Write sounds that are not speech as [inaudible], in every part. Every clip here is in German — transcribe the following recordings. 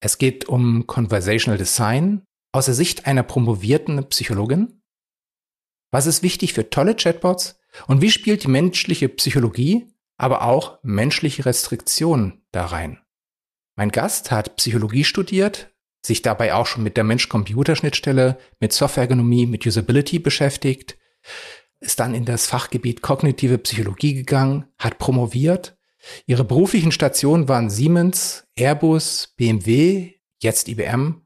Es geht um Conversational Design aus der Sicht einer promovierten Psychologin. Was ist wichtig für tolle Chatbots und wie spielt die menschliche Psychologie, aber auch menschliche Restriktionen da rein? Mein Gast hat Psychologie studiert, sich dabei auch schon mit der Mensch-Computer-Schnittstelle, mit Softwareergonomie, mit Usability beschäftigt, ist dann in das Fachgebiet kognitive Psychologie gegangen, hat promoviert Ihre beruflichen Stationen waren Siemens, Airbus, BMW, jetzt IBM.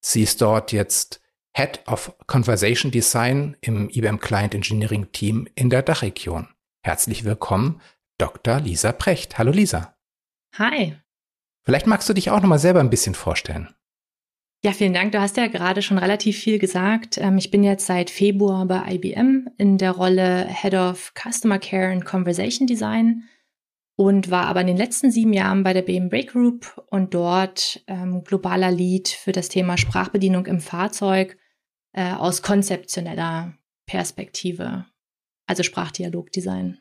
Sie ist dort jetzt Head of Conversation Design im IBM Client Engineering Team in der Dachregion. Herzlich willkommen, Dr. Lisa Precht. Hallo Lisa. Hi. Vielleicht magst du dich auch noch mal selber ein bisschen vorstellen. Ja, vielen Dank. Du hast ja gerade schon relativ viel gesagt. Ähm, ich bin jetzt seit Februar bei IBM in der Rolle Head of Customer Care and Conversation Design und war aber in den letzten sieben Jahren bei der BMW Group und dort ähm, globaler Lead für das Thema Sprachbedienung im Fahrzeug äh, aus konzeptioneller Perspektive, also Sprachdialogdesign.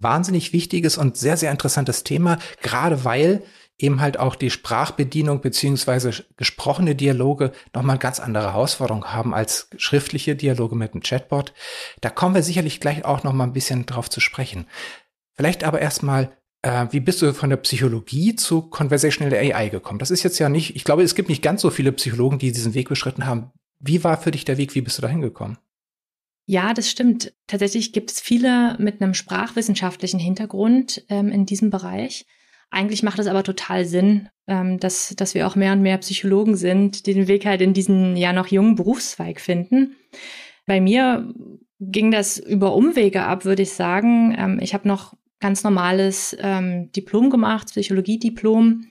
Wahnsinnig wichtiges und sehr, sehr interessantes Thema, gerade weil eben halt auch die Sprachbedienung beziehungsweise gesprochene Dialoge nochmal ganz andere Herausforderungen haben als schriftliche Dialoge mit einem Chatbot. Da kommen wir sicherlich gleich auch nochmal ein bisschen drauf zu sprechen. Vielleicht aber erstmal, äh, wie bist du von der Psychologie zu Conversational AI gekommen? Das ist jetzt ja nicht, ich glaube, es gibt nicht ganz so viele Psychologen, die diesen Weg beschritten haben. Wie war für dich der Weg? Wie bist du da hingekommen? Ja, das stimmt. Tatsächlich gibt es viele mit einem sprachwissenschaftlichen Hintergrund ähm, in diesem Bereich. Eigentlich macht es aber total Sinn, ähm, dass, dass wir auch mehr und mehr Psychologen sind, die den Weg halt in diesen ja noch jungen Berufszweig finden. Bei mir ging das über Umwege ab, würde ich sagen. Ähm, ich habe noch ganz normales ähm, Diplom gemacht, Psychologiediplom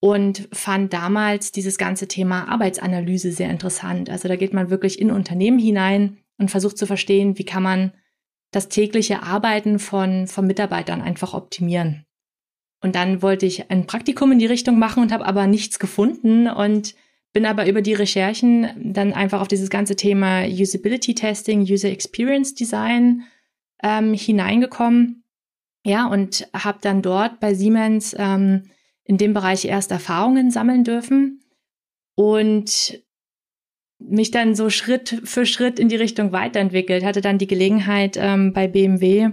und fand damals dieses ganze Thema Arbeitsanalyse sehr interessant. Also da geht man wirklich in Unternehmen hinein und versucht zu verstehen, wie kann man das tägliche Arbeiten von, von Mitarbeitern einfach optimieren. Und dann wollte ich ein Praktikum in die Richtung machen und habe aber nichts gefunden und bin aber über die Recherchen dann einfach auf dieses ganze Thema Usability Testing, User Experience Design ähm, hineingekommen ja, und habe dann dort bei Siemens ähm, in dem Bereich erst Erfahrungen sammeln dürfen und mich dann so Schritt für Schritt in die Richtung weiterentwickelt. Hatte dann die Gelegenheit, ähm, bei BMW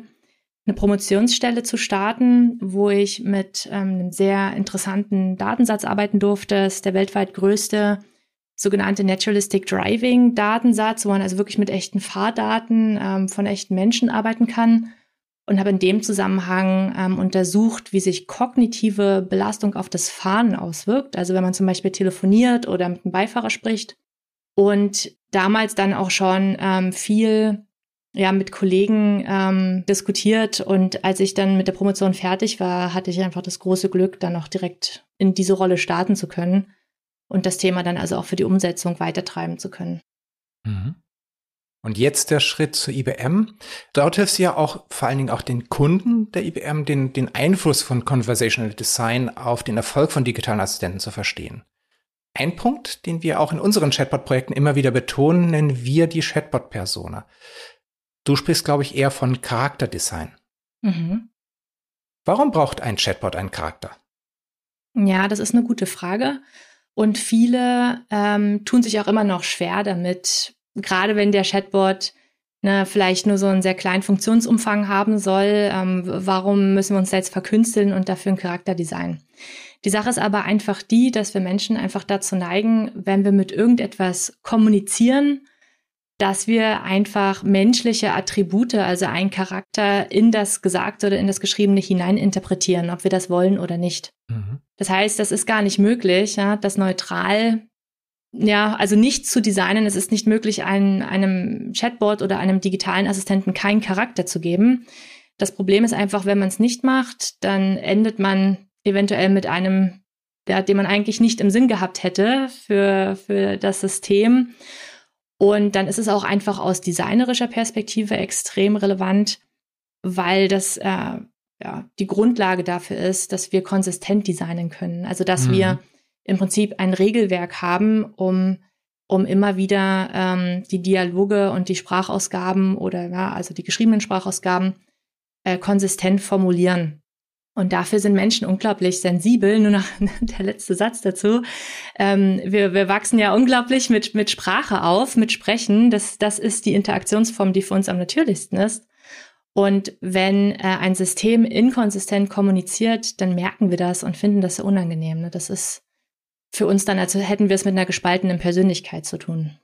eine Promotionsstelle zu starten, wo ich mit ähm, einem sehr interessanten Datensatz arbeiten durfte. Das ist der weltweit größte sogenannte Naturalistic Driving Datensatz, wo man also wirklich mit echten Fahrdaten ähm, von echten Menschen arbeiten kann und habe in dem Zusammenhang ähm, untersucht, wie sich kognitive Belastung auf das Fahren auswirkt. Also wenn man zum Beispiel telefoniert oder mit einem Beifahrer spricht. Und damals dann auch schon ähm, viel ja, mit Kollegen ähm, diskutiert. Und als ich dann mit der Promotion fertig war, hatte ich einfach das große Glück, dann auch direkt in diese Rolle starten zu können und das Thema dann also auch für die Umsetzung weitertreiben zu können. Mhm. Und jetzt der Schritt zur IBM. Dort hilft ja auch vor allen Dingen auch den Kunden der IBM, den, den Einfluss von Conversational Design auf den Erfolg von digitalen Assistenten zu verstehen. Ein Punkt, den wir auch in unseren Chatbot-Projekten immer wieder betonen, nennen wir die Chatbot-Persona. Du sprichst, glaube ich, eher von Charakterdesign. Mhm. Warum braucht ein Chatbot einen Charakter? Ja, das ist eine gute Frage. Und viele ähm, tun sich auch immer noch schwer damit, gerade wenn der Chatbot ne, vielleicht nur so einen sehr kleinen Funktionsumfang haben soll, ähm, warum müssen wir uns jetzt verkünsteln und dafür ein Charakterdesign? Die Sache ist aber einfach die, dass wir Menschen einfach dazu neigen, wenn wir mit irgendetwas kommunizieren, dass wir einfach menschliche Attribute, also einen Charakter in das Gesagte oder in das Geschriebene hineininterpretieren, ob wir das wollen oder nicht. Mhm. Das heißt, das ist gar nicht möglich, ja, das neutral ja, also nicht zu designen. Es ist nicht möglich, einem, einem Chatbot oder einem digitalen Assistenten keinen Charakter zu geben. Das Problem ist einfach, wenn man es nicht macht, dann endet man eventuell mit einem ja, den man eigentlich nicht im Sinn gehabt hätte für, für das System. Und dann ist es auch einfach aus designerischer Perspektive extrem relevant, weil das äh, ja, die Grundlage dafür ist, dass wir konsistent designen können. Also dass mhm. wir im Prinzip ein Regelwerk haben, um, um immer wieder ähm, die Dialoge und die Sprachausgaben oder ja, also die geschriebenen Sprachausgaben äh, konsistent formulieren. Und dafür sind Menschen unglaublich sensibel. Nur noch [laughs] der letzte Satz dazu. Ähm, wir, wir wachsen ja unglaublich mit, mit Sprache auf, mit Sprechen. Das, das ist die Interaktionsform, die für uns am natürlichsten ist. Und wenn äh, ein System inkonsistent kommuniziert, dann merken wir das und finden das so unangenehm. Ne? Das ist für uns dann, als hätten wir es mit einer gespaltenen Persönlichkeit zu tun.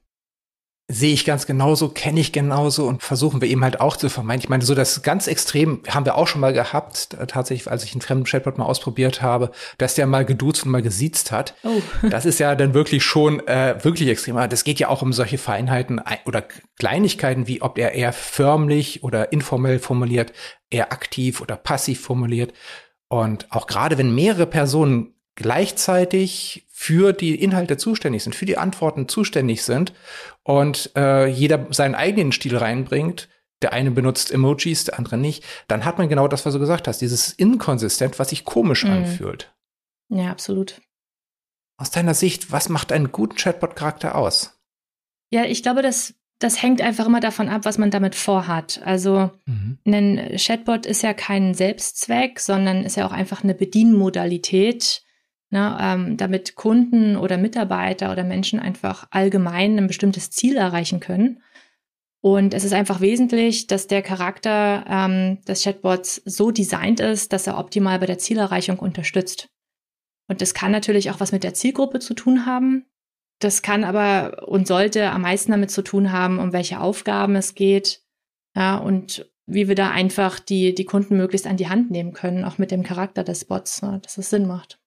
Sehe ich ganz genauso, kenne ich genauso und versuchen wir eben halt auch zu vermeiden. Ich meine, so das ganz extrem haben wir auch schon mal gehabt, tatsächlich, als ich einen fremden Chatbot mal ausprobiert habe, dass der mal geduzt und mal gesiezt hat. Oh. [laughs] Das ist ja dann wirklich schon äh, wirklich extrem. Das geht ja auch um solche Feinheiten oder Kleinigkeiten, wie ob er eher förmlich oder informell formuliert, eher aktiv oder passiv formuliert. Und auch gerade wenn mehrere Personen gleichzeitig für die Inhalte zuständig sind, für die Antworten zuständig sind und äh, jeder seinen eigenen Stil reinbringt, der eine benutzt Emojis, der andere nicht, dann hat man genau das, was du gesagt hast, dieses Inkonsistent, was sich komisch mhm. anfühlt. Ja, absolut. Aus deiner Sicht, was macht einen guten Chatbot-Charakter aus? Ja, ich glaube, das, das hängt einfach immer davon ab, was man damit vorhat. Also mhm. ein Chatbot ist ja kein Selbstzweck, sondern ist ja auch einfach eine Bedienmodalität, ne, ähm, damit Kunden oder Mitarbeiter oder Menschen einfach allgemein ein bestimmtes Ziel erreichen können. Und es ist einfach wesentlich, dass der Charakter ähm, des Chatbots so designt ist, dass er optimal bei der Zielerreichung unterstützt. Und das kann natürlich auch was mit der Zielgruppe zu tun haben. Das kann aber und sollte am meisten damit zu tun haben, um welche Aufgaben es geht. Ja, und wie wir da einfach die, die Kunden möglichst an die Hand nehmen können, auch mit dem Charakter des Bots, ne, dass es Sinn macht.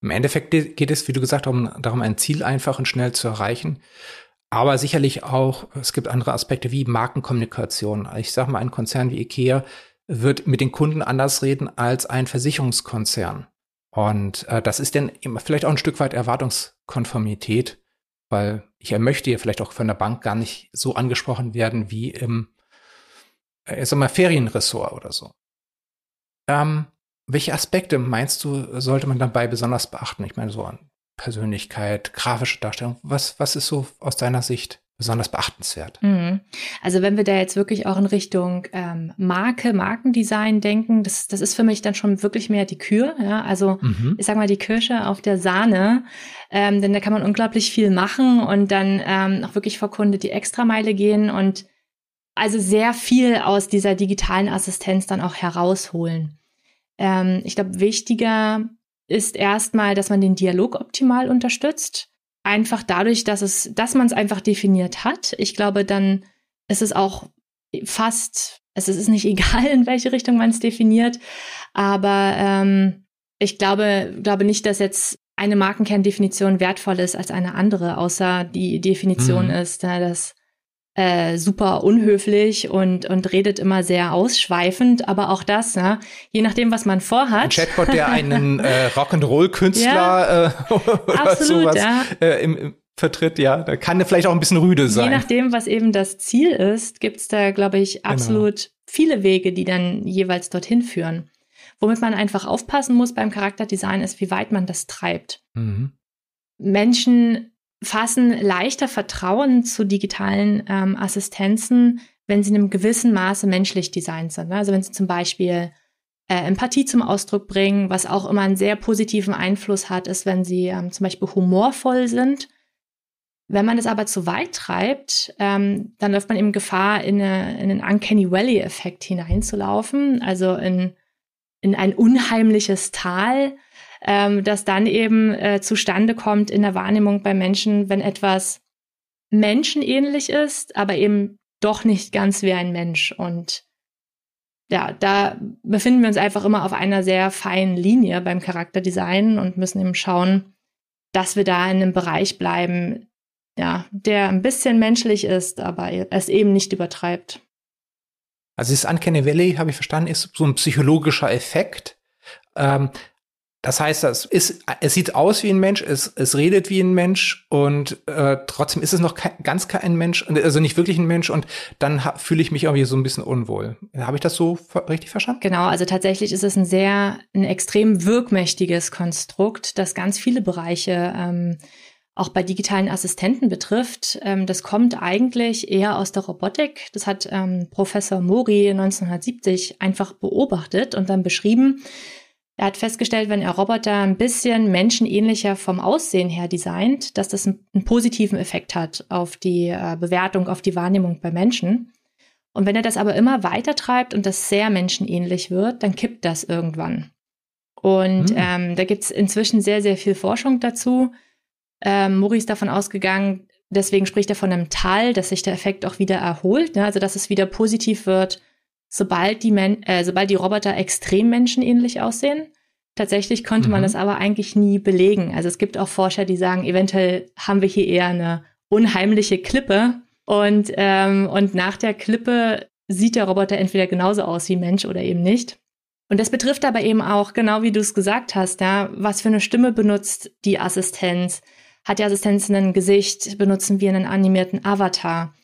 Im Endeffekt geht es, wie du gesagt hast, um, darum, ein Ziel einfach und schnell zu erreichen. Aber sicherlich auch, es gibt andere Aspekte wie Markenkommunikation. Ich sage mal, ein Konzern wie IKEA wird mit den Kunden anders reden als ein Versicherungskonzern. Und äh, das ist dann vielleicht auch ein Stück weit Erwartungskonformität, weil ich möchte ja vielleicht auch von der Bank gar nicht so angesprochen werden wie im, äh, sag mal, Ferienressort oder so. Ähm, welche Aspekte meinst du, sollte man dabei besonders beachten? Ich meine, so an Persönlichkeit, grafische Darstellung. Was, was ist so aus deiner Sicht besonders beachtenswert? Mhm. Also wenn wir da jetzt wirklich auch in Richtung ähm, Marke, Markendesign denken, das, das ist für mich dann schon wirklich mehr die Kür. Ja? Also mhm. ich sag mal die Kirsche auf der Sahne, ähm, denn da kann man unglaublich viel machen und dann ähm, auch wirklich vor Kunde die Extrameile gehen und also sehr viel aus dieser digitalen Assistenz dann auch herausholen. Ähm, ich glaube, wichtiger ist erstmal, dass man den Dialog optimal unterstützt. Einfach dadurch, dass es, dass man es einfach definiert hat. Ich glaube, dann ist es auch fast, es ist nicht [laughs] egal, in welche Richtung man es definiert. Aber ähm, ich glaube, glaube nicht, dass jetzt eine Markenkerndefinition wertvoll ist als eine andere, außer die Definition mhm. ist, dass äh, super unhöflich und, und redet immer sehr ausschweifend, aber auch das, ne? je nachdem, was man vorhat. Ein Chatbot, der einen [laughs] äh, Rock'n'Roll-Künstler ja, äh, [laughs] oder absolut, sowas ja. äh, im, im vertritt, ja, da kann vielleicht auch ein bisschen rüde sein. Je nachdem, was eben das Ziel ist, gibt's da, glaube ich, genau. absolut genau. viele Wege, die dann jeweils dorthin führen. Womit man einfach aufpassen muss beim Charakterdesign ist, wie weit man das treibt. Mhm. Menschen fassen leichter Vertrauen zu digitalen ähm, Assistenzen, wenn sie in einem gewissen Maße menschlich designt sind. Ne? Also wenn sie zum Beispiel äh, Empathie zum Ausdruck bringen, was auch immer einen sehr positiven Einfluss hat, ist, wenn sie ähm, zum Beispiel humorvoll sind. Wenn man es aber zu weit treibt, ähm, dann läuft man eben Gefahr, in, eine, in einen Uncanny Valley-Effekt hineinzulaufen, also in, in ein unheimliches Tal, ähm, das dann eben äh, zustande kommt in der Wahrnehmung bei Menschen, wenn etwas menschenähnlich ist, aber eben doch nicht ganz wie ein Mensch. Und ja, da befinden wir uns einfach immer auf einer sehr feinen Linie beim Charakterdesign und müssen eben schauen, dass wir da in einem Bereich bleiben, ja, der ein bisschen menschlich ist, aber es eben nicht übertreibt. Also das Uncanny Valley, habe ich verstanden, ist so ein psychologischer Effekt. Ähm, Das heißt, es, ist, es sieht aus wie ein Mensch, es, es redet wie ein Mensch und äh, trotzdem ist es noch kein, ganz kein Mensch, also nicht wirklich ein Mensch und dann fühle ich mich irgendwie so ein bisschen unwohl. Habe ich das so richtig verstanden? Genau, also tatsächlich ist es ein sehr, ein extrem wirkmächtiges Konstrukt, das ganz viele Bereiche ähm, auch bei digitalen Assistenten betrifft. Ähm, das kommt eigentlich eher aus der Robotik. Das hat ähm, Professor Mori 1970 einfach beobachtet und dann beschrieben, er hat festgestellt, wenn er Roboter ein bisschen menschenähnlicher vom Aussehen her designt, dass das einen, einen positiven Effekt hat auf die äh, Bewertung, auf die Wahrnehmung bei Menschen. Und wenn er das aber immer weiter treibt und das sehr menschenähnlich wird, dann kippt das irgendwann. Und hm. ähm, da gibt's inzwischen sehr, sehr viel Forschung dazu. Ähm, Mori ist davon ausgegangen, deswegen spricht er von einem Tal, dass sich der Effekt auch wieder erholt, ne? also dass es wieder positiv wird, sobald die, Men äh, sobald die Roboter extrem menschenähnlich aussehen. Tatsächlich konnte mhm. man das aber eigentlich nie belegen. Also es gibt auch Forscher, die sagen, eventuell haben wir hier eher eine unheimliche Klippe und, ähm, und nach der Klippe sieht der Roboter entweder genauso aus wie Mensch oder eben nicht. Und das betrifft aber eben auch, genau wie du es gesagt hast, ja, was für eine Stimme benutzt die Assistenz? Hat die Assistenz ein Gesicht? Benutzen wir einen animierten Avatar?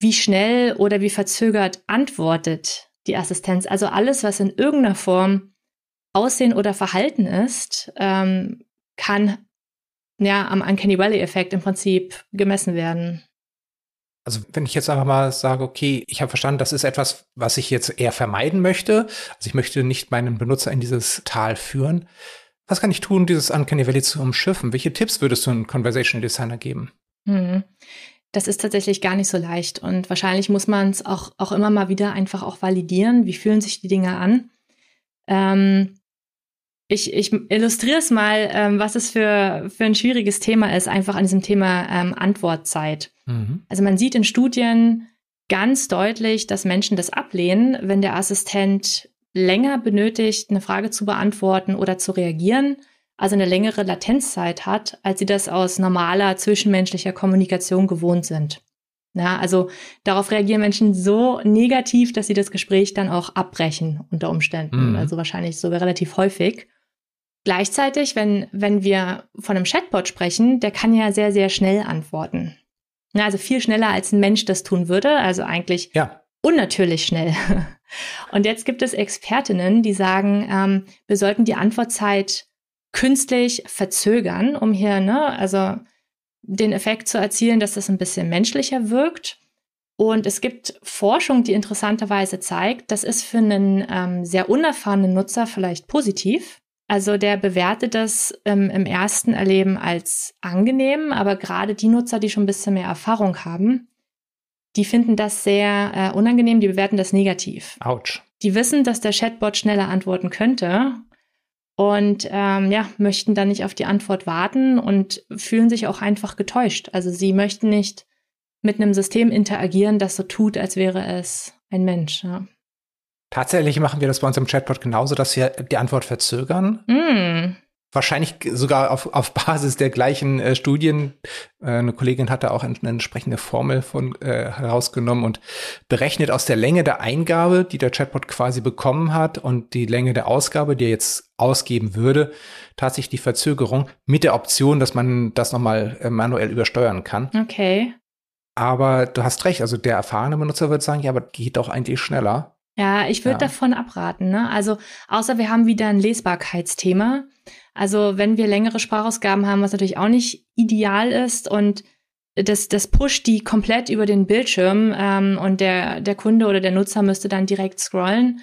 Wie schnell oder wie verzögert antwortet die Assistenz. Also alles, was in irgendeiner Form Aussehen oder Verhalten ist, ähm, kann ja am Uncanny Valley-Effekt im Prinzip gemessen werden. Also wenn ich jetzt einfach mal sage, okay, ich habe verstanden, das ist etwas, was ich jetzt eher vermeiden möchte. Also ich möchte nicht meinen Benutzer in dieses Tal führen. Was kann ich tun, dieses Uncanny Valley zu umschiffen? Welche Tipps würdest du einem Conversation Designer geben? Hm das ist tatsächlich gar nicht so leicht. Und wahrscheinlich muss man es auch, auch immer mal wieder einfach auch validieren. Wie fühlen sich die Dinge an? Ähm, ich, ich illustriere es mal, ähm, was es für, für ein schwieriges Thema ist, einfach an diesem Thema ähm, Antwortzeit. Mhm. Also man sieht in Studien ganz deutlich, dass Menschen das ablehnen, wenn der Assistent länger benötigt, eine Frage zu beantworten oder zu reagieren also eine längere Latenzzeit hat, als sie das aus normaler zwischenmenschlicher Kommunikation gewohnt sind. Ja, also darauf reagieren Menschen so negativ, dass sie das Gespräch dann auch abbrechen unter Umständen. Mhm. Also wahrscheinlich sogar relativ häufig. Gleichzeitig, wenn, wenn wir von einem Chatbot sprechen, der kann ja sehr, sehr schnell antworten. Ja, also viel schneller als ein Mensch das tun würde. Also eigentlich ja. unnatürlich schnell. [laughs] Und jetzt gibt es Expertinnen, die sagen, ähm, wir sollten die Antwortzeit künstlich verzögern, um hier, ne, also den Effekt zu erzielen, dass das ein bisschen menschlicher wirkt. Und es gibt Forschung, die interessanterweise zeigt, das ist für einen ähm, sehr unerfahrenen Nutzer vielleicht positiv. Also der bewertet das ähm, im ersten Erleben als angenehm, aber gerade die Nutzer, die schon ein bisschen mehr Erfahrung haben, die finden das sehr äh, unangenehm, die bewerten das negativ. Autsch. Die wissen, dass der Chatbot schneller antworten könnte und ähm, ja, möchten dann nicht auf die Antwort warten und fühlen sich auch einfach getäuscht. Also sie möchten nicht mit einem System interagieren, das so tut, als wäre es ein Mensch. Ja. Tatsächlich machen wir das bei uns im Chatbot genauso, dass wir die Antwort verzögern. Mm wahrscheinlich sogar auf, auf Basis der gleichen äh, Studien. Äh, eine Kollegin hat da auch eine entsprechende Formel von äh, herausgenommen und berechnet aus der Länge der Eingabe, die der Chatbot quasi bekommen hat und die Länge der Ausgabe, die er jetzt ausgeben würde, tatsächlich die Verzögerung mit der Option, dass man das nochmal äh, manuell übersteuern kann. Okay. Aber du hast recht, also der erfahrene Benutzer wird sagen, ja, aber geht doch eigentlich schneller. Ja, ich würde ja. davon abraten. Ne? Also außer wir haben wieder ein Lesbarkeitsthema. Also wenn wir längere Sprachausgaben haben, was natürlich auch nicht ideal ist und das, das pusht die komplett über den Bildschirm ähm, und der, der Kunde oder der Nutzer müsste dann direkt scrollen,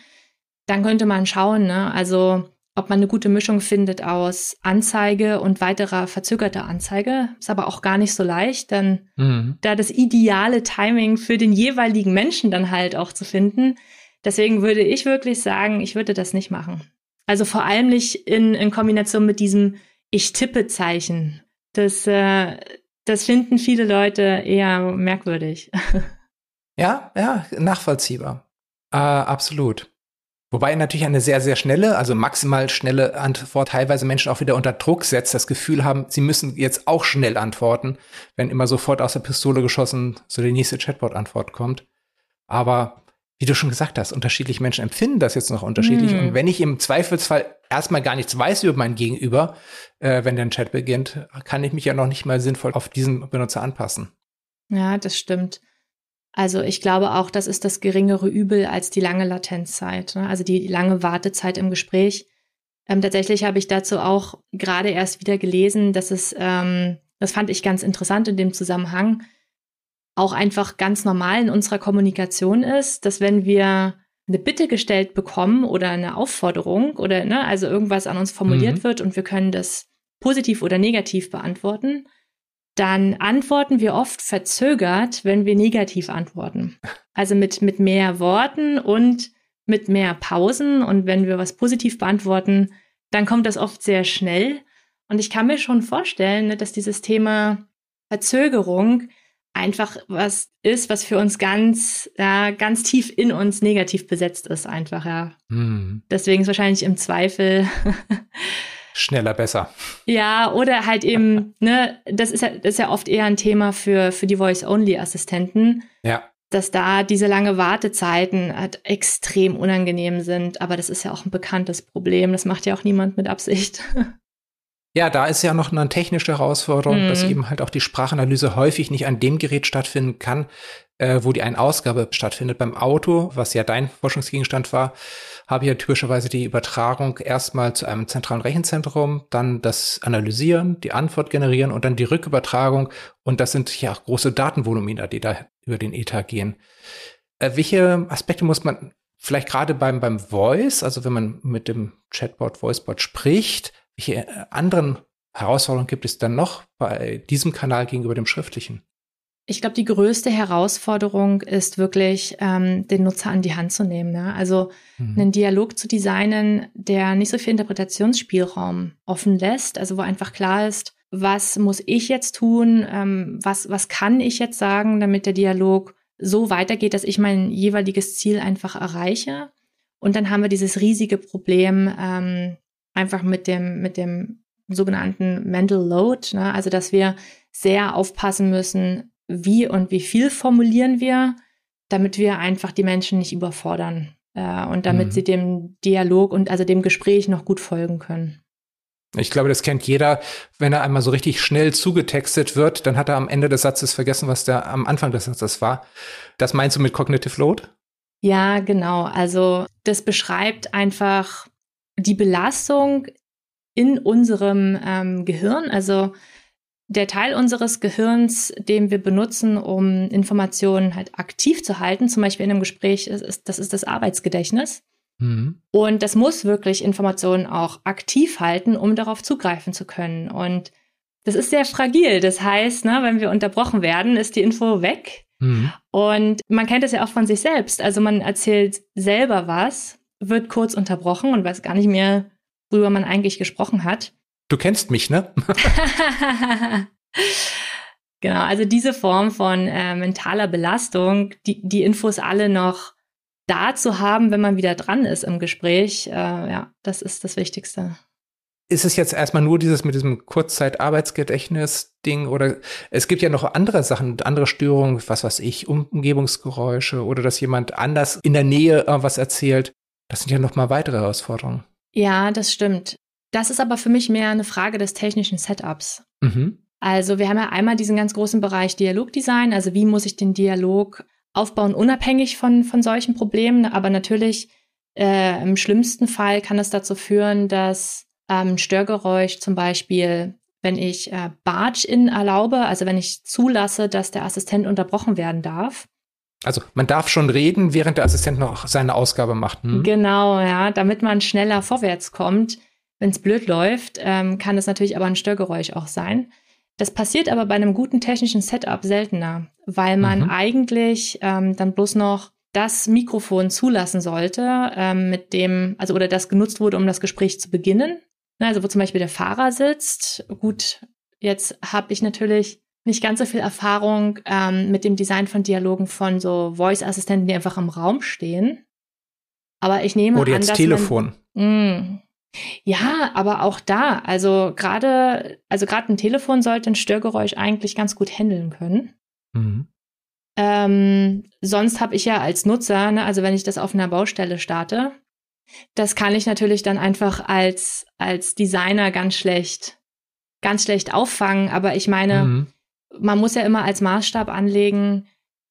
dann könnte man schauen, ne? also ob man eine gute Mischung findet aus Anzeige und weiterer verzögerter Anzeige. Ist aber auch gar nicht so leicht, denn mhm. da das ideale Timing für den jeweiligen Menschen dann halt auch zu finden, Deswegen würde ich wirklich sagen, ich würde das nicht machen. Also vor allem nicht in, in Kombination mit diesem Ich tippe Zeichen. Das, äh, das finden viele Leute eher merkwürdig. [laughs] Ja, ja, nachvollziehbar. Äh, absolut. Wobei natürlich eine sehr, sehr schnelle, also maximal schnelle Antwort teilweise Menschen auch wieder unter Druck setzt, das Gefühl haben, sie müssen jetzt auch schnell antworten, wenn immer sofort aus der Pistole geschossen so die nächste Chatbot-Antwort kommt. Aber wie du schon gesagt hast, unterschiedliche Menschen empfinden das jetzt noch unterschiedlich. Mm. Und wenn ich im Zweifelsfall erstmal gar nichts weiß über mein Gegenüber, äh, wenn der Chat beginnt, kann ich mich ja noch nicht mal sinnvoll auf diesen Benutzer anpassen. Ja, das stimmt. Also ich glaube auch, das ist das geringere Übel als die lange Latenzzeit, ne? also die lange Wartezeit im Gespräch. Ähm, tatsächlich habe ich dazu auch gerade erst wieder gelesen, dass es, ähm, das fand ich ganz interessant in dem Zusammenhang, auch einfach ganz normal in unserer Kommunikation ist, dass wenn wir eine Bitte gestellt bekommen oder eine Aufforderung oder ne, also irgendwas an uns formuliert mhm. wird und wir können das positiv oder negativ beantworten, dann antworten wir oft verzögert, wenn wir negativ antworten. Also mit, mit mehr Worten und mit mehr Pausen. Und wenn wir was positiv beantworten, dann kommt das oft sehr schnell. Und ich kann mir schon vorstellen, ne, dass dieses Thema Verzögerung einfach was ist, was für uns ganz, ja, ganz tief in uns negativ besetzt ist, einfach, ja. Hm. Deswegen ist wahrscheinlich im Zweifel [laughs] schneller besser. Ja, oder halt eben, [laughs] ne, das ist ja, das ist ja oft eher ein Thema für, für die Voice-Only-Assistenten. Ja. Dass da diese lange Wartezeiten halt extrem unangenehm sind. Aber das ist ja auch ein bekanntes Problem. Das macht ja auch niemand mit Absicht. [laughs] Ja, da ist ja noch eine technische Herausforderung, mhm. dass eben halt auch die Sprachanalyse häufig nicht an dem Gerät stattfinden kann, äh, wo die Einausgabe stattfindet. Beim Auto, was ja dein Forschungsgegenstand war, habe ich ja typischerweise die Übertragung erstmal zu einem zentralen Rechenzentrum, dann das Analysieren, die Antwort generieren und dann die Rückübertragung. Und das sind ja auch große Datenvolumina, die da über den Ether gehen. Äh, welche Aspekte muss man vielleicht gerade beim, beim Voice, also wenn man mit dem Chatbot, Voicebot spricht, welche äh, anderen Herausforderungen gibt es dann noch bei diesem Kanal gegenüber dem schriftlichen? Ich glaube, die größte Herausforderung ist wirklich, ähm, den Nutzer an die Hand zu nehmen. Ja? Also mhm. einen Dialog zu designen, der nicht so viel Interpretationsspielraum offen lässt, also wo einfach klar ist, was muss ich jetzt tun, ähm, was, was kann ich jetzt sagen, damit der Dialog so weitergeht, dass ich mein jeweiliges Ziel einfach erreiche. Und dann haben wir dieses riesige Problem, ähm, einfach mit dem, mit dem sogenannten Mental Load, ne? also dass wir sehr aufpassen müssen, wie und wie viel formulieren wir, damit wir einfach die Menschen nicht überfordern äh, und damit mhm. sie dem Dialog und also dem Gespräch noch gut folgen können. Ich glaube, das kennt jeder. Wenn er einmal so richtig schnell zugetextet wird, dann hat er am Ende des Satzes vergessen, was da am Anfang des Satzes war. Das meinst du mit Cognitive Load? Ja, genau. Also das beschreibt einfach die Belastung in unserem ähm, Gehirn, also der Teil unseres Gehirns, den wir benutzen, um Informationen halt aktiv zu halten, zum Beispiel in einem Gespräch, ist, das ist das Arbeitsgedächtnis. Mhm. Und das muss wirklich Informationen auch aktiv halten, um darauf zugreifen zu können. Und das ist sehr fragil. Das heißt, ne, wenn wir unterbrochen werden, ist die Info weg. Mhm. Und man kennt es ja auch von sich selbst. Also man erzählt selber was wird kurz unterbrochen und weiß gar nicht mehr, worüber man eigentlich gesprochen hat. Du kennst mich, ne? [laughs] [laughs] genau, also diese Form von äh, mentaler Belastung, die, die Infos alle noch da zu haben, wenn man wieder dran ist im Gespräch, äh, ja, das ist das Wichtigste. Ist es jetzt erstmal nur dieses mit diesem Kurzzeit-Arbeitsgedächtnis-Ding oder es gibt ja noch andere Sachen, andere Störungen, was weiß ich, Umgebungsgeräusche oder dass jemand anders in der Nähe äh, was erzählt. Das sind ja noch mal weitere Herausforderungen. Ja, das stimmt. Das ist aber für mich mehr eine Frage des technischen Setups. Mhm. Also wir haben ja einmal diesen ganz großen Bereich Dialogdesign, also wie muss ich den Dialog aufbauen, unabhängig von, von solchen Problemen. Aber natürlich äh, im schlimmsten Fall kann es dazu führen, dass ähm, Störgeräusch zum Beispiel, wenn ich äh, Barge-in erlaube, also wenn ich zulasse, dass der Assistent unterbrochen werden darf, also man darf schon reden, während der Assistent noch seine Ausgabe macht. Hm? Genau, ja, damit man schneller vorwärts kommt. Wenn es blöd läuft, ähm, kann es natürlich aber ein Störgeräusch auch sein. Das passiert aber bei einem guten technischen Setup seltener, weil man mhm. eigentlich ähm, dann bloß noch das Mikrofon zulassen sollte, ähm, mit dem, also oder das genutzt wurde, um das Gespräch zu beginnen. Also wo zum Beispiel der Fahrer sitzt. Gut, jetzt habe ich natürlich nicht ganz so viel Erfahrung ähm, mit dem Design von Dialogen von so Voice-Assistenten, die einfach im Raum stehen. Aber ich nehme Oder an, jetzt Telefon. Man, mh, ja, aber auch da, also gerade, also gerade ein Telefon sollte ein Störgeräusch eigentlich ganz gut handeln können. Mhm. Ähm, sonst habe ich ja als Nutzer, ne, also wenn ich das auf einer Baustelle starte, Das kann ich natürlich dann einfach als, als Designer ganz schlecht, ganz schlecht auffangen. Aber ich meine, mhm. Man muss ja immer als Maßstab anlegen,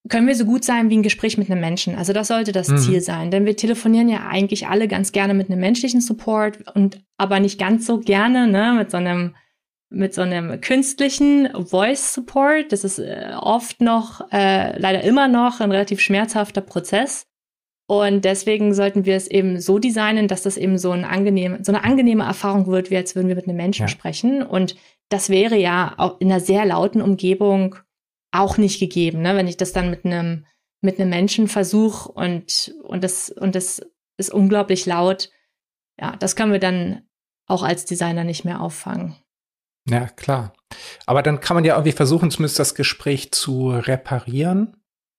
können wir so gut sein wie ein Gespräch mit einem Menschen. Also das sollte das mhm. Ziel sein. Denn wir telefonieren ja eigentlich alle ganz gerne mit einem menschlichen Support und aber nicht ganz so gerne, ne, mit so einem mit so einem künstlichen Voice Support. Das ist äh, oft noch, äh, leider immer noch ein relativ schmerzhafter Prozess. Und deswegen sollten wir es eben so designen, dass das eben so, ein angenehm, so eine angenehme Erfahrung wird, wie als würden wir mit einem Menschen ja. sprechen. Und das wäre ja auch in einer sehr lauten Umgebung auch nicht gegeben, ne? wenn ich das dann mit einem mit einem Menschen versuche und und das und das ist unglaublich laut. Ja, das können wir dann auch als Designer nicht mehr auffangen. Ja, klar. Aber dann kann man ja irgendwie versuchen, zumindest das Gespräch zu reparieren.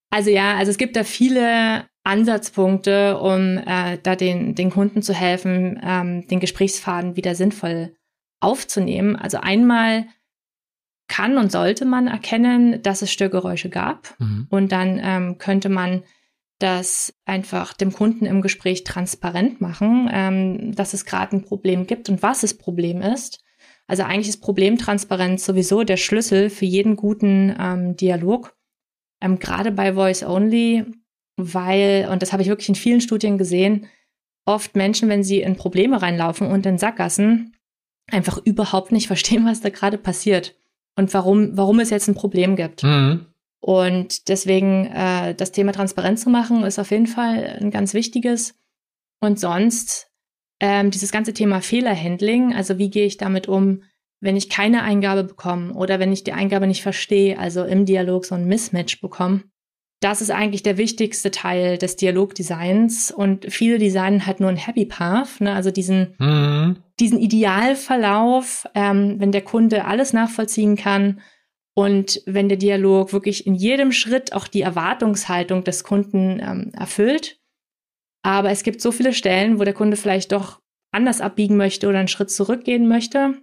Also ja, also es gibt da viele Ansatzpunkte, um äh, da den, den Kunden zu helfen, ähm, den Gesprächsfaden wieder sinnvoll aufzunehmen. Also einmal kann und sollte man erkennen, dass es Störgeräusche gab. Mhm. Und dann ähm, könnte man das einfach dem Kunden im Gespräch transparent machen, ähm, dass es gerade ein Problem gibt und was das Problem ist. Also eigentlich ist Problemtransparenz sowieso der Schlüssel für jeden guten ähm, Dialog. Ähm, gerade bei Voice Only, weil, und das habe ich wirklich in vielen Studien gesehen, oft Menschen, wenn sie in Probleme reinlaufen und in Sackgassen, einfach überhaupt nicht verstehen, was da gerade passiert und warum, warum es jetzt ein Problem gibt. Mhm. Und deswegen äh, das Thema Transparenz zu machen, ist auf jeden Fall ein ganz wichtiges. Und sonst ähm, dieses ganze Thema Fehlerhandling, also wie gehe ich damit um, wenn ich keine Eingabe bekomme oder wenn ich die Eingabe nicht verstehe, also im Dialog so ein Mismatch bekomme. Das ist eigentlich der wichtigste Teil des Dialogdesigns und viele designen halt nur ein Happy Path, ne? also diesen, mhm. diesen Idealverlauf, ähm, wenn der Kunde alles nachvollziehen kann und wenn der Dialog wirklich in jedem Schritt auch die Erwartungshaltung des Kunden ähm, erfüllt. Aber es gibt so viele Stellen, wo der Kunde vielleicht doch anders abbiegen möchte oder einen Schritt zurückgehen möchte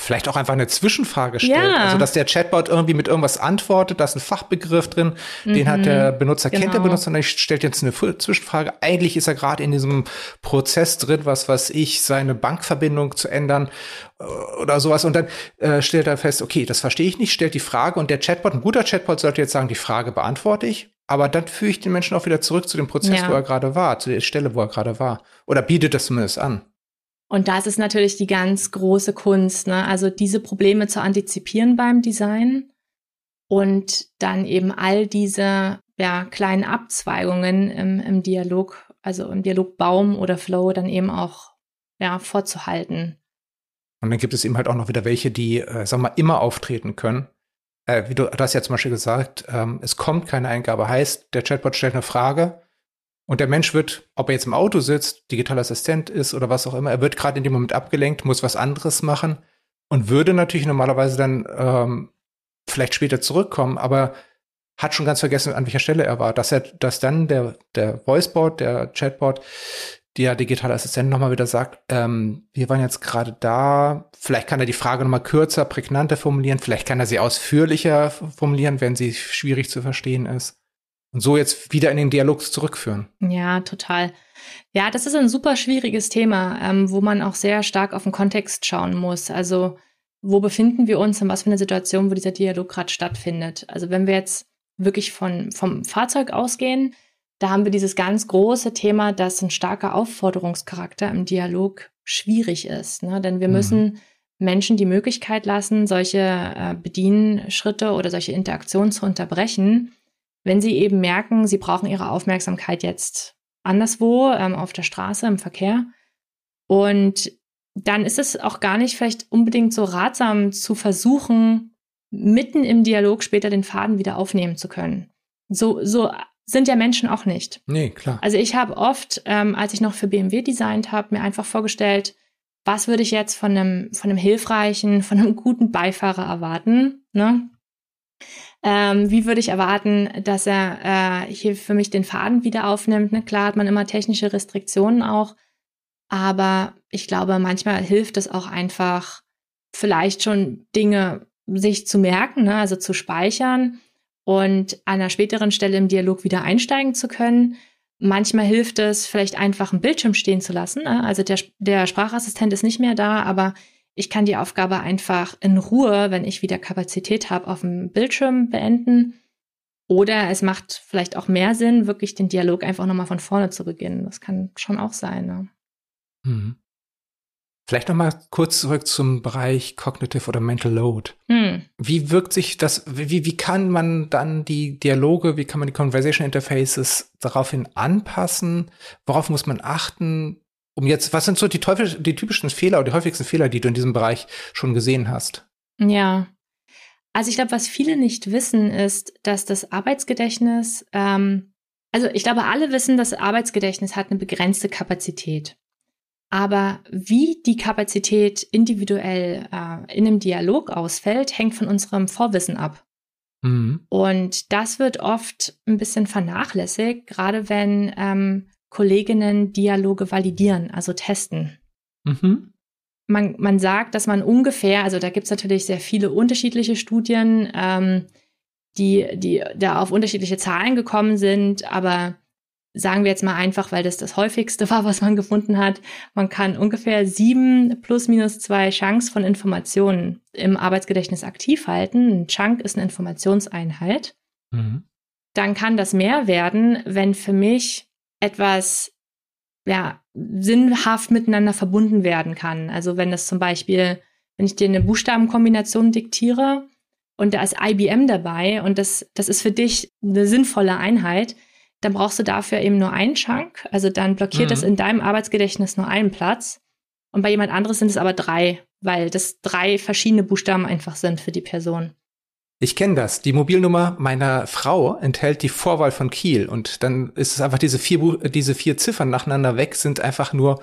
vielleicht auch einfach eine Zwischenfrage stellt. Ja. Also, dass der Chatbot irgendwie mit irgendwas antwortet, da ist ein Fachbegriff drin, mhm. den hat der mhm. Benutzer, genau. kennt der genau. Benutzer und stellt jetzt eine Zwischenfrage. Eigentlich ist er gerade in diesem Prozess drin, was weiß ich, seine Bankverbindung zu ändern äh, oder sowas. Und dann äh, stellt er fest, okay, das verstehe ich nicht, stellt die Frage und der Chatbot, ein guter Chatbot sollte jetzt sagen, die Frage beantworte ich. Aber dann führe ich den Menschen auch wieder zurück zu dem Prozess, ja. wo er gerade war, zu der Stelle, wo er gerade war. Oder bietet das zumindest an. Und das ist natürlich die ganz große Kunst, ne? also diese Probleme zu antizipieren beim Design und dann eben all diese ja, kleinen Abzweigungen im, im Dialog, also im Dialogbaum oder Flow dann eben auch ja, vorzuhalten. Und dann gibt es eben halt auch noch wieder welche, die, äh, sagen wir mal, immer auftreten können. Äh, wie du, hast ja zum Beispiel gesagt, ähm, es kommt keine Eingabe, heißt, der Chatbot stellt eine Frage und der Mensch wird, ob er jetzt im Auto sitzt, digitaler Assistent ist oder was auch immer, er wird gerade in dem Moment abgelenkt, muss was anderes machen und würde natürlich normalerweise dann ähm, vielleicht später zurückkommen, aber hat schon ganz vergessen, an welcher Stelle er war. Dass er, dass dann der, der Voicebot, der Chatbot, der digitale Assistent nochmal wieder sagt, ähm, wir waren jetzt gerade da, vielleicht kann er die Frage nochmal kürzer, prägnanter formulieren, vielleicht kann er sie ausführlicher formulieren, wenn sie schwierig zu verstehen ist und so jetzt wieder in den Dialog zurückführen. Ja, total. Ja, das ist ein super schwieriges Thema, ähm, wo man auch sehr stark auf den Kontext schauen muss. Also wo befinden wir uns in was für eine Situation, wo dieser Dialog gerade stattfindet? Also wenn wir jetzt wirklich von, vom Fahrzeug ausgehen, da haben wir dieses ganz große Thema, dass ein starker Aufforderungscharakter im Dialog schwierig ist. Ne? Denn wir mhm. müssen Menschen die Möglichkeit lassen, solche äh, Bedienschritte oder solche Interaktionen zu unterbrechen, wenn sie eben merken, sie brauchen ihre Aufmerksamkeit jetzt anderswo, ähm, auf der Straße, im Verkehr. Und dann ist es auch gar nicht vielleicht unbedingt so ratsam zu versuchen, mitten im Dialog später den Faden wieder aufnehmen zu können. So, so sind ja Menschen auch nicht. Nee, klar. Also ich habe oft, ähm, als ich noch für BMW designt habe, mir einfach vorgestellt, was würde ich jetzt von einem, von einem hilfreichen, von einem guten Beifahrer erwarten, ne? Ähm, wie würde ich erwarten, dass er äh, hier für mich den Faden wieder aufnimmt? Ne? Klar hat man immer technische Restriktionen auch, aber ich glaube, manchmal hilft es auch einfach, vielleicht schon Dinge sich zu merken, ne? also zu speichern und an einer späteren Stelle im Dialog wieder einsteigen zu können. Manchmal hilft es, vielleicht einfach einen Bildschirm stehen zu lassen. Ne? Also der, der Sprachassistent ist nicht mehr da, aber ich kann die Aufgabe einfach in Ruhe, wenn ich wieder Kapazität habe, auf dem Bildschirm beenden. Oder es macht vielleicht auch mehr Sinn, wirklich den Dialog einfach nochmal von vorne zu beginnen. Das kann schon auch sein. Ne? Hm. Vielleicht noch mal kurz zurück zum Bereich Cognitive oder Mental Load. Hm. Wie wirkt sich das, wie, wie kann man dann die Dialoge, wie kann man die Conversation Interfaces daraufhin anpassen? Worauf muss man achten? Um jetzt, was sind so die, Teufel, die typischen Fehler oder die häufigsten Fehler, die du in diesem Bereich schon gesehen hast? Ja. Also ich glaube, was viele nicht wissen, ist, dass das Arbeitsgedächtnis, ähm, also ich glaube, alle wissen, das Arbeitsgedächtnis hat eine begrenzte Kapazität. Aber wie die Kapazität individuell äh, in einem Dialog ausfällt, hängt von unserem Vorwissen ab. Mhm. Und das wird oft ein bisschen vernachlässigt, gerade wenn ähm, Kolleginnen Dialoge validieren, also testen. Mhm. Man, man sagt, dass man ungefähr, also da gibt es natürlich sehr viele unterschiedliche Studien, ähm, die, die da auf unterschiedliche Zahlen gekommen sind, aber sagen wir jetzt mal einfach, weil das das häufigste [laughs] war, was man gefunden hat, man kann ungefähr sieben plus minus zwei Chunks von Informationen im Arbeitsgedächtnis aktiv halten. Ein Chunk ist eine Informationseinheit. Mhm. Dann kann das mehr werden, wenn für mich etwas ja, sinnhaft miteinander verbunden werden kann. Also wenn das zum Beispiel, wenn ich dir eine Buchstabenkombination diktiere und da ist IBM dabei und das, das ist für dich eine sinnvolle Einheit, dann brauchst du dafür eben nur einen Chunk. Also dann blockiert es mhm. in deinem Arbeitsgedächtnis nur einen Platz. Und bei jemand anderes sind es aber drei, weil das drei verschiedene Buchstaben einfach sind für die Person. Ich kenne das. Die Mobilnummer meiner Frau enthält die Vorwahl von Kiel und dann ist es einfach diese vier, diese vier Ziffern nacheinander weg sind einfach nur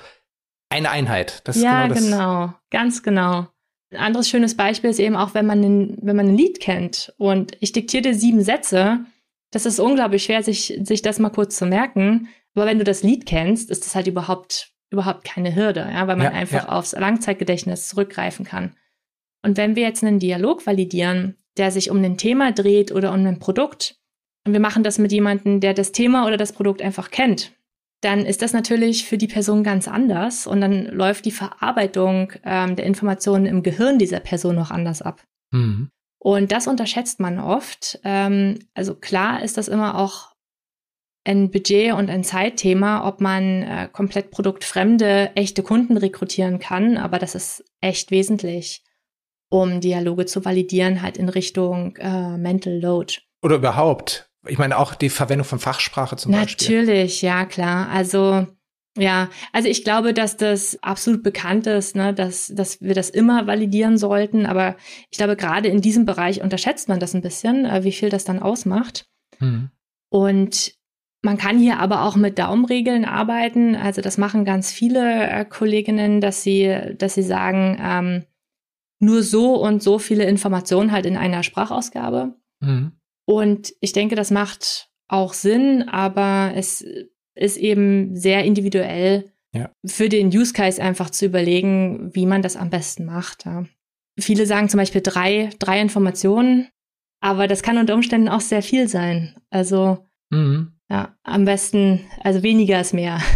eine Einheit. Das ja, genau, genau, ganz genau. Ein anderes schönes Beispiel ist eben auch, wenn man, ein, wenn man ein Lied kennt und ich diktiere dir sieben Sätze das ist unglaublich schwer, sich, sich das mal kurz zu merken. Aber wenn du das Lied kennst, ist das halt überhaupt, überhaupt keine Hürde, ja, weil man ja, einfach ja. aufs Langzeitgedächtnis zurückgreifen kann. Und wenn wir jetzt einen Dialog validieren, der sich um ein Thema dreht oder um ein Produkt, und wir machen das mit jemandem, der das Thema oder das Produkt einfach kennt, dann ist das natürlich für die Person ganz anders und dann läuft die Verarbeitung ähm, der Informationen im Gehirn dieser Person noch anders ab. Mhm. Und das unterschätzt man oft. Ähm, also klar ist das immer auch ein Budget- und ein Zeitthema, ob man äh, komplett produktfremde, echte Kunden rekrutieren kann. Aber das ist echt wesentlich, um Dialoge zu validieren, halt in Richtung äh, Mental Load. Oder überhaupt. Ich meine auch die Verwendung von Fachsprache zum Natürlich, Beispiel. Natürlich, ja klar. Also ja, also ich glaube, dass das absolut bekannt ist, ne, dass, dass wir das immer validieren sollten. Aber ich glaube, gerade in diesem Bereich unterschätzt man das ein bisschen, äh, wie viel das dann ausmacht. Mhm. Und man kann hier aber auch mit Daumenregeln arbeiten. Also das machen ganz viele äh, Kolleginnen, dass sie, dass sie sagen, ähm, nur so und so viele Informationen halt in einer Sprachausgabe. Mhm. Und ich denke, das macht auch Sinn, aber es ist eben sehr individuell ja. für den Use Case einfach zu überlegen, wie man das am besten macht. Ja. Viele sagen zum Beispiel drei, drei Informationen, aber das kann unter Umständen auch sehr viel sein. Also mhm. ja, am besten, also weniger ist mehr. [laughs]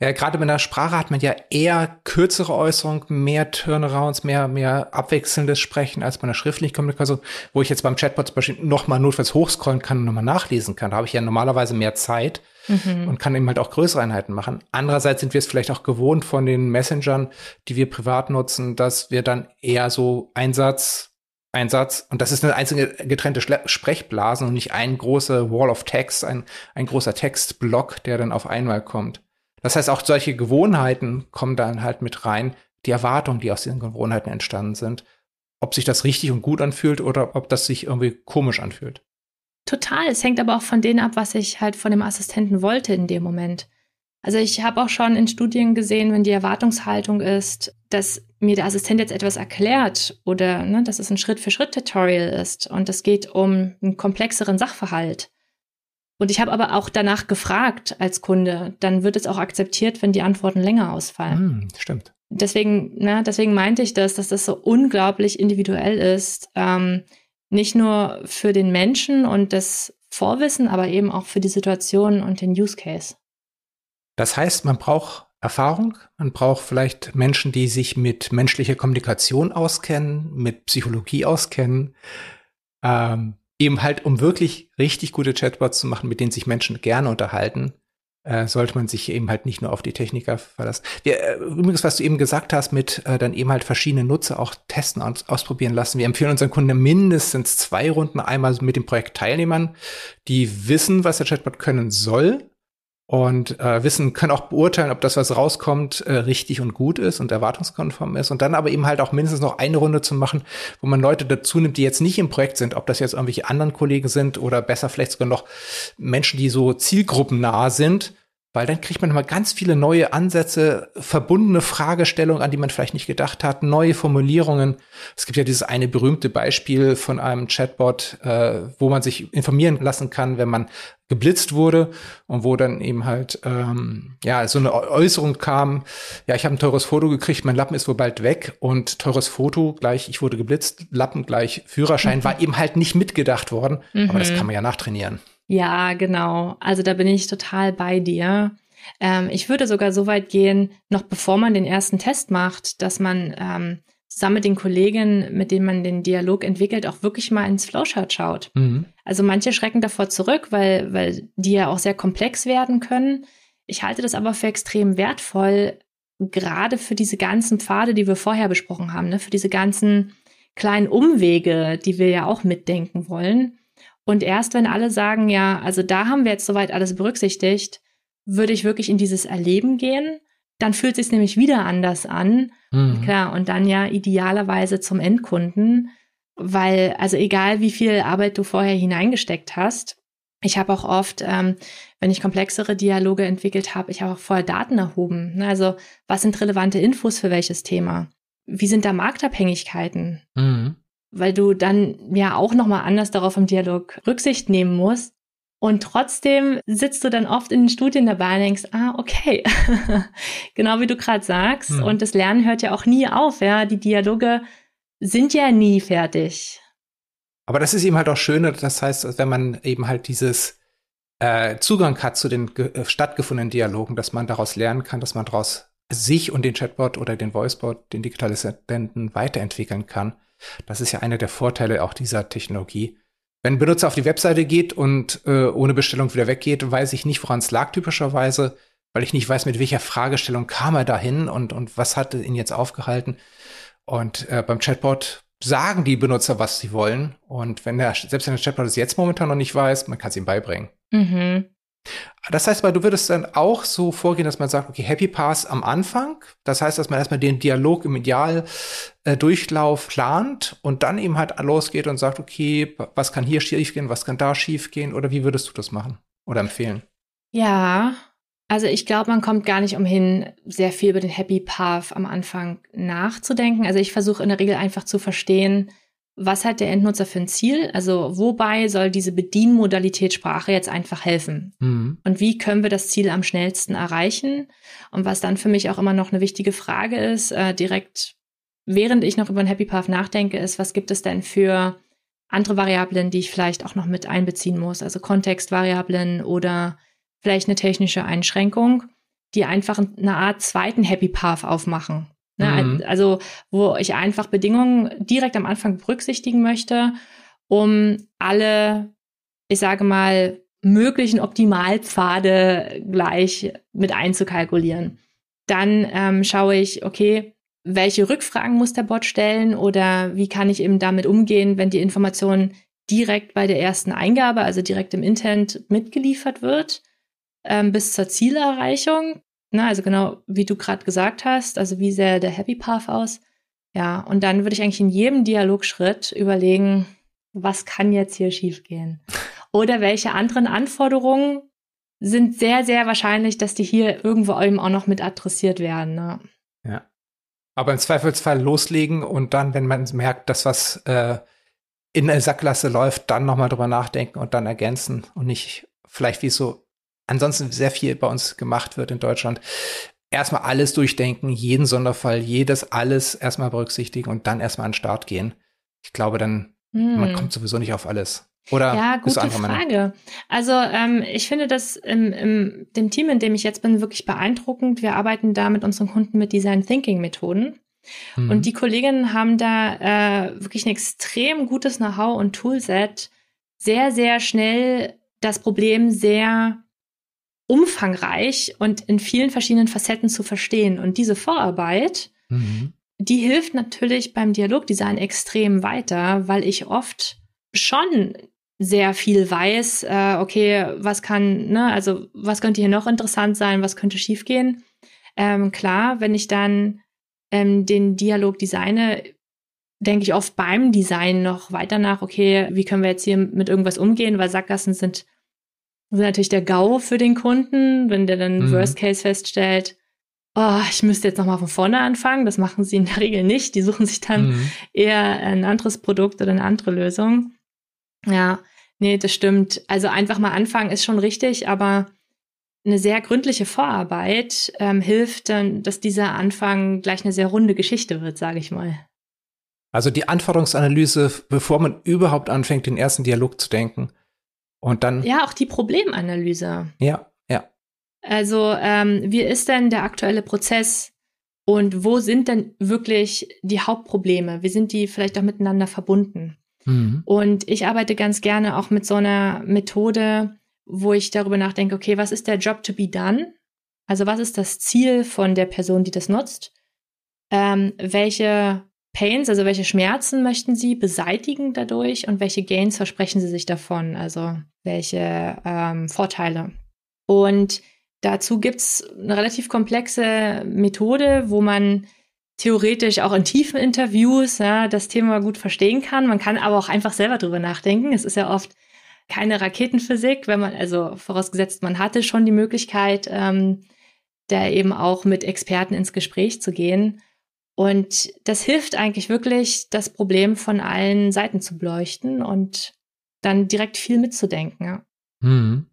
Ja, gerade mit der Sprache hat man ja eher kürzere Äußerungen, mehr Turnarounds, mehr, mehr abwechselndes Sprechen als bei einer schriftlichen Kommunikation, wo ich jetzt beim Chatbot zum Beispiel nochmal notfalls hochscrollen kann und nochmal nachlesen kann. Da habe ich ja normalerweise mehr Zeit mhm. und kann eben halt auch größere Einheiten machen. Andererseits sind wir es vielleicht auch gewohnt von den Messengern, die wir privat nutzen, dass wir dann eher so Einsatz, Einsatz, und das ist eine einzige getrennte Sprechblasen und nicht ein großer Wall of Text, ein, ein großer Textblock, der dann auf einmal kommt. Das heißt, auch solche Gewohnheiten kommen dann halt mit rein, die Erwartungen, die aus diesen Gewohnheiten entstanden sind. Ob sich das richtig und gut anfühlt oder ob das sich irgendwie komisch anfühlt. Total. Es hängt aber auch von denen ab, was ich halt von dem Assistenten wollte in dem Moment. Also ich habe auch schon in Studien gesehen, wenn die Erwartungshaltung ist, dass mir der Assistent jetzt etwas erklärt oder ne, dass es ein Schritt-für-Schritt-Tutorial ist und es geht um einen komplexeren Sachverhalt, und ich habe aber auch danach gefragt als Kunde, dann wird es auch akzeptiert, wenn die Antworten länger ausfallen. Hm, stimmt. Deswegen, ne, deswegen meinte ich das, dass das so unglaublich individuell ist. Ähm, nicht nur für den Menschen und das Vorwissen, aber eben auch für die Situation und den Use Case. Das heißt, man braucht Erfahrung, man braucht vielleicht Menschen, die sich mit menschlicher Kommunikation auskennen, mit Psychologie auskennen, ähm, eben halt, um wirklich richtig gute Chatbots zu machen, mit denen sich Menschen gerne unterhalten, äh, sollte man sich eben halt nicht nur auf die Techniker verlassen. Wir, äh, übrigens, was du eben gesagt hast, mit äh, dann eben halt verschiedene Nutzer auch testen und ausprobieren lassen. Wir empfehlen unseren Kunden mindestens zwei Runden, einmal mit den Projektteilnehmern, die wissen, was der Chatbot können soll und äh, wissen, können auch beurteilen, ob das, was rauskommt, äh, richtig und gut ist und erwartungskonform ist. Und dann aber eben halt auch mindestens noch eine Runde zu machen, wo man Leute dazu nimmt, die jetzt nicht im Projekt sind, ob das jetzt irgendwelche anderen Kollegen sind oder besser vielleicht sogar noch Menschen, die so zielgruppennah sind, weil dann kriegt man immer ganz viele neue Ansätze, verbundene Fragestellungen, an die man vielleicht nicht gedacht hat, neue Formulierungen. Es gibt ja dieses eine berühmte Beispiel von einem Chatbot, äh, wo man sich informieren lassen kann, wenn man geblitzt wurde und wo dann eben halt ähm, ja so eine Äußerung kam, ja ich habe ein teures Foto gekriegt, mein Lappen ist wohl bald weg und teures Foto gleich ich wurde geblitzt, Lappen gleich Führerschein mhm. war eben halt nicht mitgedacht worden, mhm. aber das mhm. kann man ja nachtrainieren. Ja, genau. Also da bin ich total bei dir. Ähm, ich würde sogar so weit gehen, noch bevor man den ersten Test macht, dass man ähm, zusammen mit den Kollegen, mit denen man den Dialog entwickelt, auch wirklich mal ins Flowchart schaut. Mhm. Also manche schrecken davor zurück, weil, weil die ja auch sehr komplex werden können. Ich halte das aber für extrem wertvoll, gerade für diese ganzen Pfade, die wir vorher besprochen haben, ne? für diese ganzen kleinen Umwege, die wir ja auch mitdenken wollen. Und erst wenn alle sagen, ja, also da haben wir jetzt soweit alles berücksichtigt, würde ich wirklich in dieses Erleben gehen. Dann fühlt es sich nämlich wieder anders an. Mhm. Klar, und dann ja idealerweise zum Endkunden, weil, also egal wie viel Arbeit du vorher hineingesteckt hast, ich habe auch oft, ähm, wenn ich komplexere Dialoge entwickelt habe, ich habe auch vorher Daten erhoben. Ne? Also was sind relevante Infos für welches Thema? Wie sind da Marktabhängigkeiten? Mhm weil du dann ja auch nochmal anders darauf im Dialog Rücksicht nehmen musst. Und trotzdem sitzt du dann oft in den Studien dabei und denkst, ah, okay, [laughs] genau wie du gerade sagst. Hm. Und das Lernen hört ja auch nie auf, ja. Die Dialoge sind ja nie fertig. Aber das ist eben halt auch schön, das heißt, wenn man eben halt dieses äh, Zugang hat zu den äh, stattgefundenen Dialogen, dass man daraus lernen kann, dass man daraus sich und den Chatbot oder den Voicebot, den Digitalassistenten weiterentwickeln kann. Das ist ja einer der Vorteile auch dieser Technologie. Wenn ein Benutzer auf die Webseite geht und äh, ohne Bestellung wieder weggeht, weiß ich nicht, woran es lag typischerweise, weil ich nicht weiß, mit welcher Fragestellung kam er dahin und, und was hat ihn jetzt aufgehalten. Und äh, beim Chatbot sagen die Benutzer, was sie wollen. Und wenn der, selbst wenn der Chatbot es jetzt momentan noch nicht weiß, man kann es ihm beibringen. Mhm. Das heißt, weil du würdest dann auch so vorgehen, dass man sagt, okay, Happy Pass am Anfang. Das heißt, dass man erstmal den Dialog im Idealdurchlauf äh, plant und dann eben halt losgeht und sagt, okay, was kann hier schief gehen, was kann da schief gehen? Oder wie würdest du das machen oder empfehlen? Ja, also ich glaube, man kommt gar nicht umhin, sehr viel über den Happy Path am Anfang nachzudenken. Also ich versuche in der Regel einfach zu verstehen, was hat der Endnutzer für ein Ziel? Also wobei soll diese Bedienmodalität Sprache jetzt einfach helfen? Mhm. Und wie können wir das Ziel am schnellsten erreichen? Und was dann für mich auch immer noch eine wichtige Frage ist, äh, direkt während ich noch über ein Happy Path nachdenke, ist, was gibt es denn für andere Variablen, die ich vielleicht auch noch mit einbeziehen muss? Also Kontextvariablen oder vielleicht eine technische Einschränkung, die einfach eine Art zweiten Happy Path aufmachen. Ne? Mhm. Also, wo ich einfach Bedingungen direkt am Anfang berücksichtigen möchte, um alle, ich sage mal, möglichen Optimalpfade gleich mit einzukalkulieren. Dann ähm, schaue ich, okay, welche Rückfragen muss der Bot stellen oder wie kann ich eben damit umgehen, wenn die Information direkt bei der ersten Eingabe, also direkt im Intent mitgeliefert wird, ähm, bis zur Zielerreichung. Na, also genau, wie du gerade gesagt hast, also wie sähe der Happy Path aus? Ja, und dann würde ich eigentlich in jedem Dialogschritt überlegen, was kann jetzt hier schiefgehen? Oder welche anderen Anforderungen sind sehr, sehr wahrscheinlich, dass die hier irgendwo eben auch noch mit adressiert werden. Ne? Ja. Aber im Zweifelsfall loslegen und dann, wenn man merkt, dass was äh, in der Sackgasse läuft, dann nochmal drüber nachdenken und dann ergänzen und nicht vielleicht wie so ansonsten sehr viel bei uns gemacht wird in Deutschland. Erstmal alles durchdenken, jeden Sonderfall, jedes alles erstmal berücksichtigen und dann erstmal an den Start gehen. Ich glaube, dann, hm. man kommt sowieso nicht auf alles. Oder ja, gute Frage. Also ähm, ich finde das im, im dem Team, in dem ich jetzt bin, wirklich beeindruckend. Wir arbeiten da mit unseren Kunden mit Design Thinking Methoden. Mhm. Und die Kolleginnen haben da äh, wirklich ein extrem gutes Know-how und Toolset, sehr, sehr schnell das Problem sehr umfangreich und in vielen verschiedenen Facetten zu verstehen. Und diese Vorarbeit, mhm. die hilft natürlich beim Dialogdesign extrem weiter, weil ich oft schon sehr viel weiß, äh, okay, was kann, ne, also was könnte hier noch interessant sein, was könnte schiefgehen. Ähm, klar, wenn ich dann ähm, den Dialog designe, denke ich oft beim Design noch weiter nach, okay, wie können wir jetzt hier mit irgendwas umgehen, weil Sackgassen sind, sind natürlich der GAU für den Kunden, wenn der dann mhm. Worst Case feststellt, oh, ich müsste jetzt nochmal von vorne anfangen. Das machen sie in der [laughs] Regel nicht. Die suchen sich dann mhm. eher ein anderes Produkt oder eine andere Lösung. Ja, nee, das stimmt. Also einfach mal anfangen ist schon richtig, aber eine sehr gründliche Vorarbeit ähm, hilft dann, dass dieser Anfang gleich eine sehr runde Geschichte wird, sage ich mal. Also die Anforderungsanalyse, bevor man überhaupt anfängt, den ersten Dialog zu denken. Und dann. Ja, auch die Problemanalyse. Ja, ja. Also, ähm, wie ist denn der aktuelle Prozess und wo sind denn wirklich die Hauptprobleme? Wie sind die vielleicht auch miteinander verbunden? Mhm. Und ich arbeite ganz gerne auch mit so einer Methode, wo ich darüber nachdenke, okay, was ist der Job to be done? Also was ist das Ziel von der Person, die das nutzt? Ähm, welche Pains, also welche Schmerzen möchten Sie beseitigen dadurch und welche Gains versprechen Sie sich davon? Also welche ähm, Vorteile? Und dazu gibt's eine relativ komplexe Methode, wo man theoretisch auch in tiefen Interviews ja, das Thema gut verstehen kann. Man kann aber auch einfach selber drüber nachdenken. Es ist ja oft keine Raketenphysik, wenn man, also vorausgesetzt, man hatte schon die Möglichkeit, ähm, da eben auch mit Experten ins Gespräch zu gehen. Und das hilft eigentlich wirklich, das Problem von allen Seiten zu beleuchten und dann direkt viel mitzudenken. Ja, hm.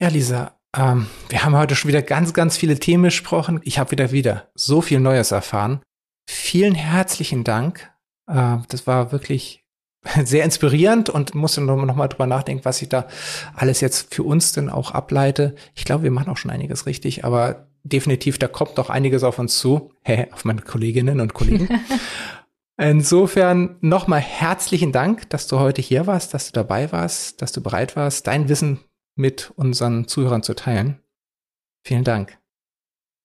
ja Lisa, ähm, wir haben heute schon wieder ganz, ganz viele Themen besprochen. Ich habe wieder wieder so viel Neues erfahren. Vielen herzlichen Dank. Äh, das war wirklich [laughs] sehr inspirierend und musste noch, noch mal drüber nachdenken, was ich da alles jetzt für uns denn auch ableite. Ich glaube, wir machen auch schon einiges richtig, aber definitiv, da kommt noch einiges auf uns zu, hä, auf meine Kolleginnen und Kollegen. [laughs] Insofern nochmal herzlichen Dank, dass du heute hier warst, dass du dabei warst, dass du bereit warst, dein Wissen mit unseren Zuhörern zu teilen. Vielen Dank.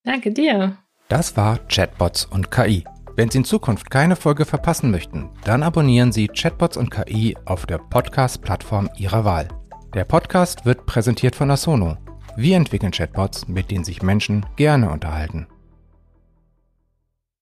Danke dir. Das war Chatbots und KI. Wenn Sie in Zukunft keine Folge verpassen möchten, dann abonnieren Sie Chatbots und KI auf der Podcast-Plattform Ihrer Wahl. Der Podcast wird präsentiert von Asono. Wir entwickeln Chatbots, mit denen sich Menschen gerne unterhalten.